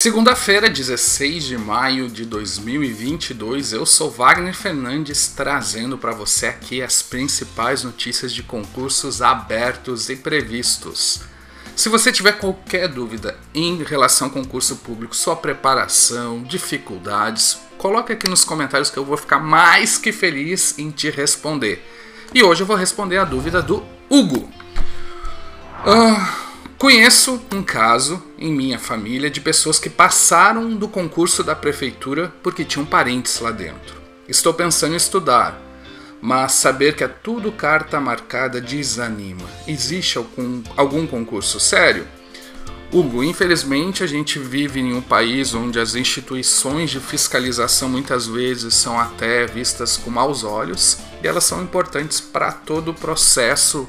Segunda-feira, 16 de maio de 2022, eu sou Wagner Fernandes trazendo para você aqui as principais notícias de concursos abertos e previstos. Se você tiver qualquer dúvida em relação ao concurso público, sua preparação, dificuldades, coloque aqui nos comentários que eu vou ficar mais que feliz em te responder. E hoje eu vou responder a dúvida do Hugo. Ah, Conheço um caso em minha família de pessoas que passaram do concurso da prefeitura porque tinham parentes lá dentro. Estou pensando em estudar, mas saber que é tudo carta marcada desanima. Existe algum, algum concurso sério? Hugo, infelizmente a gente vive em um país onde as instituições de fiscalização muitas vezes são até vistas com maus olhos e elas são importantes para todo o processo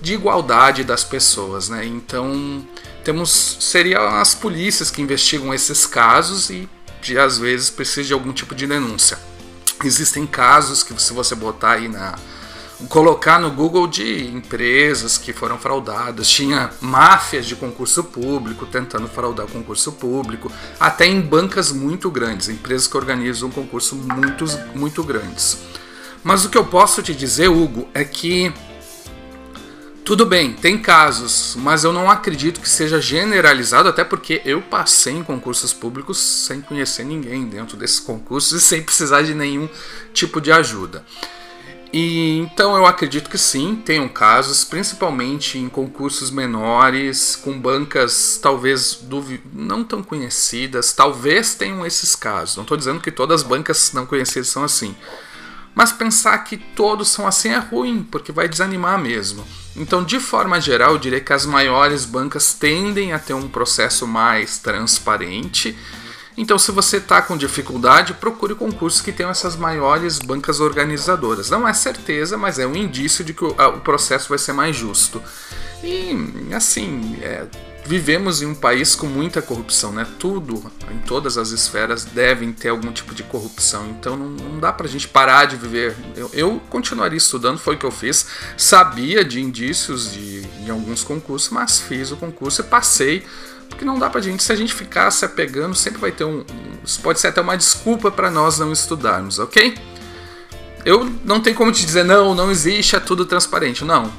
de igualdade das pessoas, né? Então temos seriam as polícias que investigam esses casos e de, às vezes precisa de algum tipo de denúncia. Existem casos que se você botar aí na colocar no Google de empresas que foram fraudadas, tinha máfias de concurso público tentando fraudar concurso público, até em bancas muito grandes, empresas que organizam um concurso muito, muito grandes. Mas o que eu posso te dizer, Hugo, é que tudo bem, tem casos, mas eu não acredito que seja generalizado, até porque eu passei em concursos públicos sem conhecer ninguém dentro desses concursos e sem precisar de nenhum tipo de ajuda. E então eu acredito que sim, tenham casos, principalmente em concursos menores, com bancas talvez não tão conhecidas, talvez tenham esses casos. Não estou dizendo que todas as bancas não conhecidas são assim. Mas pensar que todos são assim é ruim, porque vai desanimar mesmo. Então, de forma geral, eu diria que as maiores bancas tendem a ter um processo mais transparente. Então, se você está com dificuldade, procure concursos que tenham essas maiores bancas organizadoras. Não é certeza, mas é um indício de que o, processo vai ser mais justo. E, assim, é, vivemos em um país com muita corrupção, né? Tudo, em todas as esferas, devem ter algum tipo de corrupção. Então não, não dá pra gente parar de viver. Eu, eu, continuaria estudando, foi o que eu fiz. Sabia de indícios de, alguns concursos, mas fiz o concurso e passei. Porque não dá pra gente, se a gente ficar se apegando, sempre vai ter um. Isso pode ser até uma desculpa para nós não estudarmos, ok? Eu não tenho como te dizer, não, não existe, é tudo transparente. Não,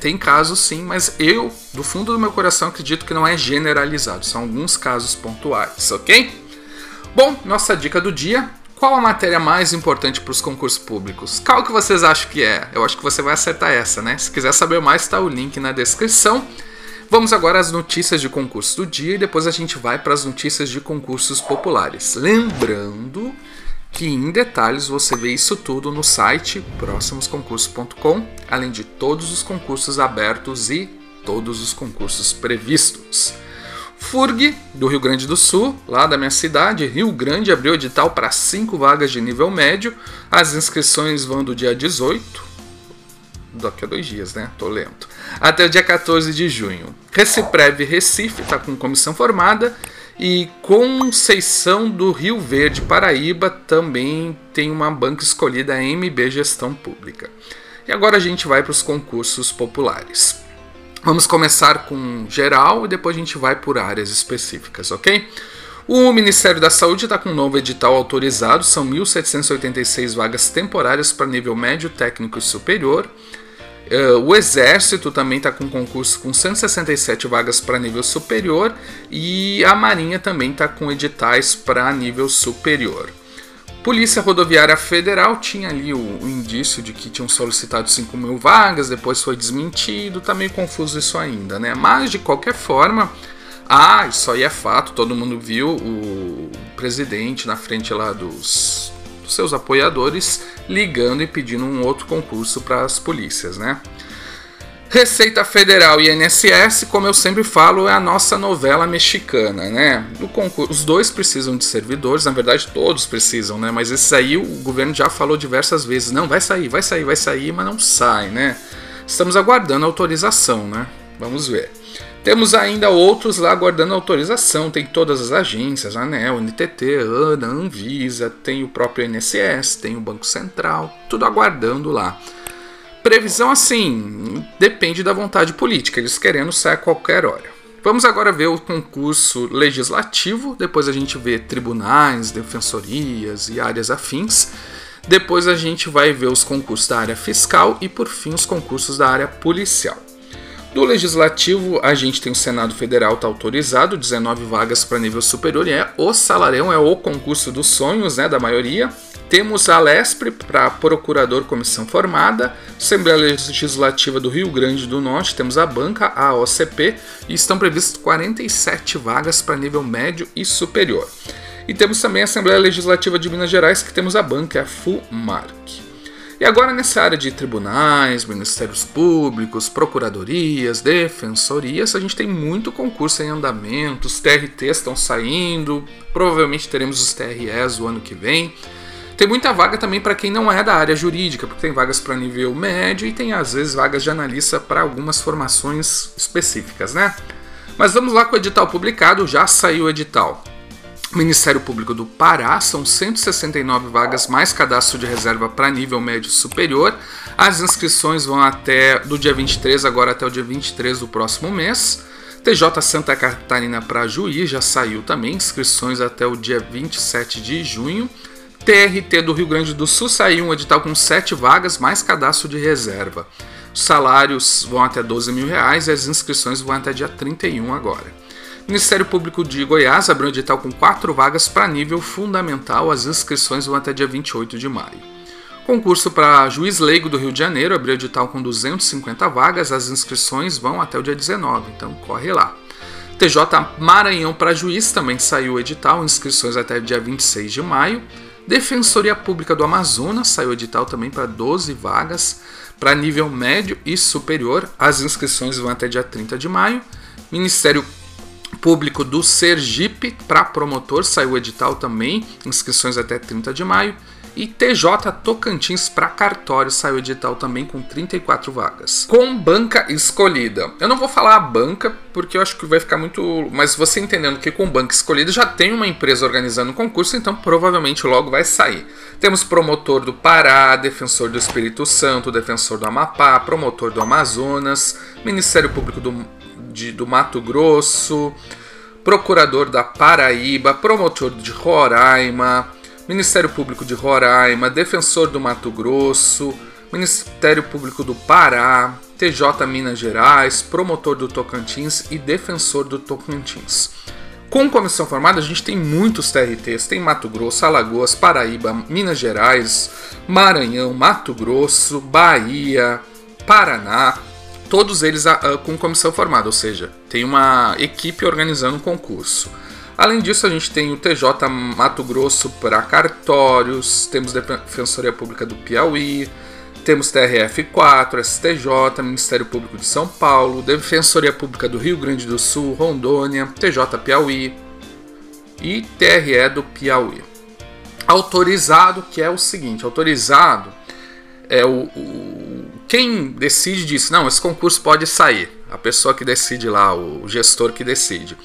tem casos sim, mas eu, do fundo do meu coração, acredito que não é generalizado. São alguns casos pontuais, ok? Bom, nossa dica do dia. Qual a matéria mais importante para os concursos públicos? Qual que vocês acham que é? Eu acho que você vai acertar essa, né? Se quiser saber mais, está o link na descrição. Vamos agora às notícias de concurso do dia e depois a gente vai para as notícias de concursos populares. Lembrando que em detalhes você vê isso tudo no site próximosconcursos.com, além de todos os concursos abertos e todos os concursos previstos. FURG, do Rio Grande do Sul, lá da minha cidade, Rio Grande, abriu edital para 5 vagas de nível médio. As inscrições vão do dia 18, daqui a dois dias, né? Tô lento. Até o dia 14 de junho. Reciprev Recife está com comissão formada e Conceição do Rio Verde, Paraíba, também tem uma banca escolhida, MB Gestão Pública. E agora a gente vai para os concursos populares. Vamos começar com geral e depois a gente vai por áreas específicas, ok? O Ministério da Saúde está com um novo edital autorizado, são 1.786 vagas temporárias para nível médio, técnico e superior. Uh, o Exército também está com concurso com 167 vagas para nível superior e a Marinha também está com editais para nível superior. Polícia Rodoviária Federal tinha ali o, o, indício de que tinham solicitado 5 mil vagas, depois foi desmentido, tá meio confuso isso ainda, né? Mas de qualquer forma, ah, isso aí é fato, todo mundo viu o presidente na frente lá dos seus apoiadores ligando e pedindo um outro concurso para as polícias, né? Receita Federal e INSS, como eu sempre falo, é a nossa novela mexicana, né? Concurso, os dois precisam de servidores, na verdade todos precisam, né? Mas esse aí o governo já falou diversas vezes, não, vai sair, vai sair, vai sair, mas não sai, né? Estamos aguardando a autorização, né? Vamos ver. Temos ainda outros lá aguardando autorização, tem todas as agências, ANEL, NTT, ANA, Anvisa, tem o próprio INSS, tem o Banco Central, tudo aguardando lá. Previsão assim, depende da vontade política, eles querendo sair a qualquer hora. Vamos agora ver o concurso legislativo, depois a gente vê tribunais, defensorias e áreas afins. Depois a gente vai ver os concursos da área fiscal e por fim os concursos da área policial. Do legislativo, a gente tem o Senado Federal está autorizado, 19 vagas para nível superior, e é o salarão, é o concurso dos sonhos, né, da maioria. Temos a LESPRE para procurador comissão formada, Assembleia Legislativa do Rio Grande do Norte, temos a banca, a OCP, e estão previstas 47 vagas para nível médio e superior. E temos também a Assembleia Legislativa de Minas Gerais, que temos a banca, a FUMARC. E agora nessa área de tribunais, ministérios públicos, procuradorias, defensorias, a gente tem muito concurso em andamento, os TRTs estão saindo, provavelmente teremos os TREs o ano que vem. Tem muita vaga também para quem não é da área jurídica, porque tem vagas para nível médio e tem às vezes vagas de analista para algumas formações específicas, né? Mas vamos lá com o edital publicado, já saiu o edital. Ministério Público do Pará, são 169 vagas mais cadastro de reserva para nível médio superior. As inscrições vão até do dia 23 agora até o dia 23 do próximo mês. TJ Santa Catarina para juiz já saiu também, inscrições até o dia 27 de junho. TRT do Rio Grande do Sul saiu um edital com 7 vagas, mais cadastro de reserva. Os salários vão até 12 mil reais e as inscrições vão até dia 31 agora. Ministério Público de Goiás abriu um edital com 4 vagas para nível fundamental, as inscrições vão até dia 28 de maio. Concurso para juiz leigo do Rio de Janeiro abriu edital com 250 vagas, as inscrições vão até o dia 19, então corre lá. TJ Maranhão para juiz também saiu o edital, inscrições até dia 26 de maio. Defensoria Pública do Amazonas saiu edital também para 12 vagas para nível médio e superior. As inscrições vão até dia 30 de maio. Ministério Público do Sergipe para promotor saiu edital também, inscrições até 30 de maio. E TJ Tocantins para cartório saiu edital também com 34 vagas. Com banca escolhida. Eu não vou falar a banca porque eu acho que vai ficar muito. Mas você entendendo que com banca escolhida já tem uma empresa organizando o concurso, então provavelmente logo vai sair. Temos promotor do Pará, defensor do Espírito Santo, defensor do Amapá, promotor do Amazonas, Ministério Público do, de, do Mato Grosso, procurador da Paraíba, promotor de Roraima. Ministério Público de Roraima, Defensor do Mato Grosso, Ministério Público do Pará, TJ Minas Gerais, Promotor do Tocantins e Defensor do Tocantins. Com comissão formada, a gente tem muitos TRTs: tem Mato Grosso, Alagoas, Paraíba, Minas Gerais, Maranhão, Mato Grosso, Bahia, Paraná, todos eles uh, com comissão formada, ou seja, tem uma equipe organizando um concurso. Além disso, a gente tem o TJ Mato Grosso para cartórios, temos Defensoria Pública do Piauí, temos TRF4, STJ, Ministério Público de São Paulo, Defensoria Pública do Rio Grande do Sul, Rondônia, TJ Piauí e TRE do Piauí. Autorizado, que é o seguinte, autorizado é o, o quem decide disso, não, esse concurso pode sair, a pessoa que decide lá, o gestor que decide.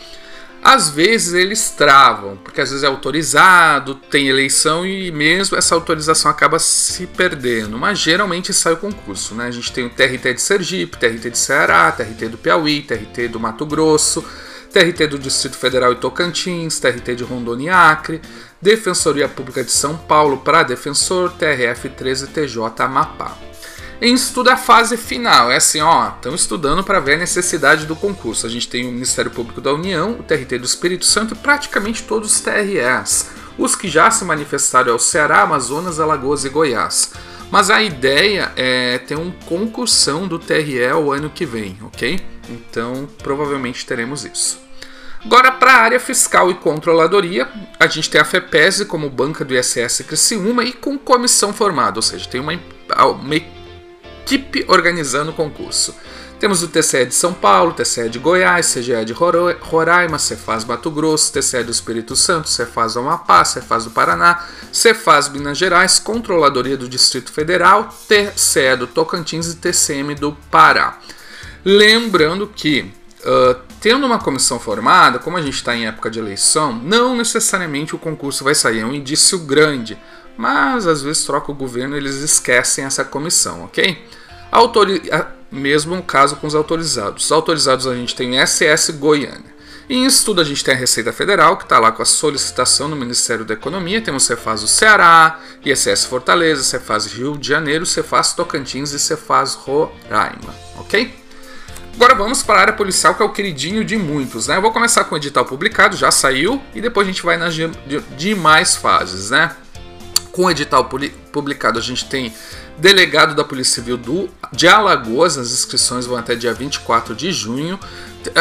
Às vezes eles travam, porque às vezes é autorizado, tem eleição e mesmo essa autorização acaba se perdendo. Mas geralmente sai o concurso, né? A gente tem o TRT de Sergipe, TRT de Ceará, TRT do Piauí, TRT do Mato Grosso, TRT do Distrito Federal e Tocantins, TRT de Rondônia e Acre, Defensoria Pública de São Paulo para defensor, TRF 13 TJ Amapá. Em estudo a fase final, é assim, ó, estão estudando para ver a necessidade do concurso. A gente tem o Ministério Público da União, o TRT do Espírito Santo e praticamente todos os TREs. Os que já se manifestaram é o Ceará, Amazonas, Alagoas e Goiás. Mas a ideia é ter um concursão do TRE o ano que vem, ok? Então provavelmente teremos isso. Agora, para a área fiscal e controladoria, a gente tem a FEPESE como banca do ISS Criciúma e com comissão formada, ou seja, tem uma, uma equipe organizando o concurso. Temos o TCE de São Paulo, TCE de Goiás, CGE de Roraima, Cefaz Mato Grosso, TCE do Espírito Santo, Cefaz do Amapá, Cefaz do Paraná, Cefaz Minas Gerais, Controladoria do Distrito Federal, TCE do Tocantins e TCM do Pará. Lembrando que, uh, tendo uma comissão formada, como a gente está em época de eleição, não necessariamente o concurso vai sair, é um indício grande mas às vezes troca o governo e eles esquecem essa comissão, ok? Autori mesmo caso com os autorizados. Os autorizados a gente tem SS Goiânia. Em estudo a gente tem a Receita Federal, que está lá com a solicitação no Ministério da Economia. Temos Cefaz do Ceará, ISS Fortaleza, Cefaz Rio de Janeiro, Cefaz Tocantins e Cefaz Roraima, ok? Agora vamos para a área policial, que é o queridinho de muitos, né? Eu vou começar com o edital publicado, já saiu, e depois a gente vai nas demais fases, né? Com o edital publicado, a gente tem delegado da Polícia Civil do, de Alagoas, as inscrições vão até dia 24 de junho.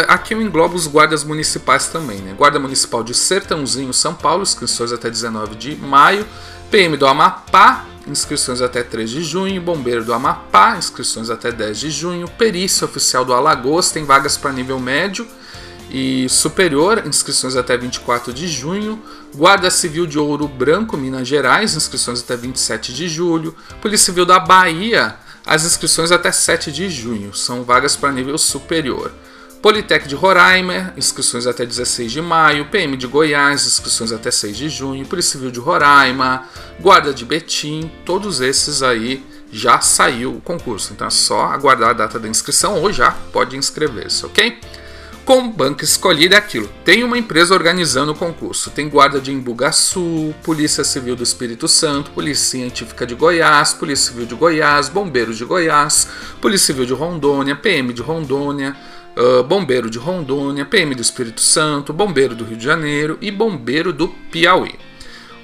Aqui eu englobo os guardas municipais também, né? Guarda Municipal de Sertãozinho, São Paulo, inscrições até 19 de maio. PM do Amapá, inscrições até 3 de junho. Bombeiro do Amapá, inscrições até 10 de junho. Perícia Oficial do Alagoas, tem vagas para nível médio e superior, inscrições até 24 de junho. Guarda Civil de Ouro Branco, Minas Gerais, inscrições até 27 de julho. Polícia Civil da Bahia, as inscrições até 7 de junho, são vagas para nível superior. Politec de Roraima, inscrições até 16 de maio, PM de Goiás, inscrições até 6 de junho, Polícia Civil de Roraima, Guarda de Betim, todos esses aí já saiu o concurso, então é só aguardar a data da inscrição ou já pode inscrever-se, ok? Com banca escolhida é aquilo. Tem uma empresa organizando o concurso. Tem Guarda de Embugaçu, Polícia Civil do Espírito Santo, Polícia Científica de Goiás, Polícia Civil de Goiás, Bombeiros de Goiás, Polícia Civil de Rondônia, PM de Rondônia, uh, Bombeiro de Rondônia, PM do Espírito Santo, Bombeiro do Rio de Janeiro e Bombeiro do Piauí.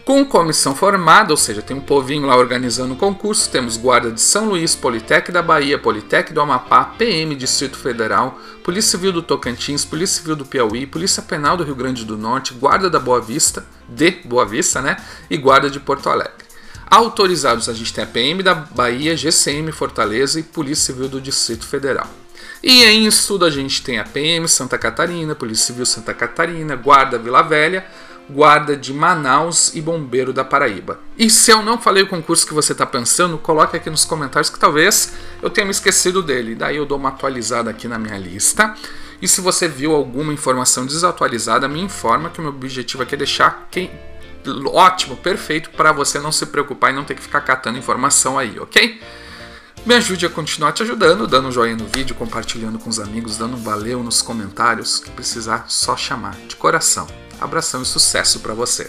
Com comissão formada, ou seja, tem um povinho lá organizando o concurso, temos Guarda de São Luís, Politec da Bahia, Politec do Amapá, PM Distrito Federal, Polícia Civil do Tocantins, Polícia Civil do Piauí, Polícia Penal do Rio Grande do Norte, Guarda da Boa Vista, de Boa Vista, né? E Guarda de Porto Alegre. Autorizados a gente tem a PM da Bahia, GCM Fortaleza e Polícia Civil do Distrito Federal. E em estudo a gente tem a PM Santa Catarina, Polícia Civil Santa Catarina, Guarda Vila Velha, Guarda de Manaus e Bombeiro da Paraíba. E se eu não falei o concurso que você está pensando, coloque aqui nos comentários que talvez eu tenha me esquecido dele. Daí eu dou uma atualizada aqui na minha lista. E se você viu alguma informação desatualizada, me informa que o meu objetivo aqui é deixar quem... ótimo, perfeito, para você não se preocupar e não ter que ficar catando informação aí, ok? Me ajude a continuar te ajudando, dando um joinha no vídeo, compartilhando com os amigos, dando um valeu nos comentários, que precisar só chamar de coração. Abração e sucesso para você!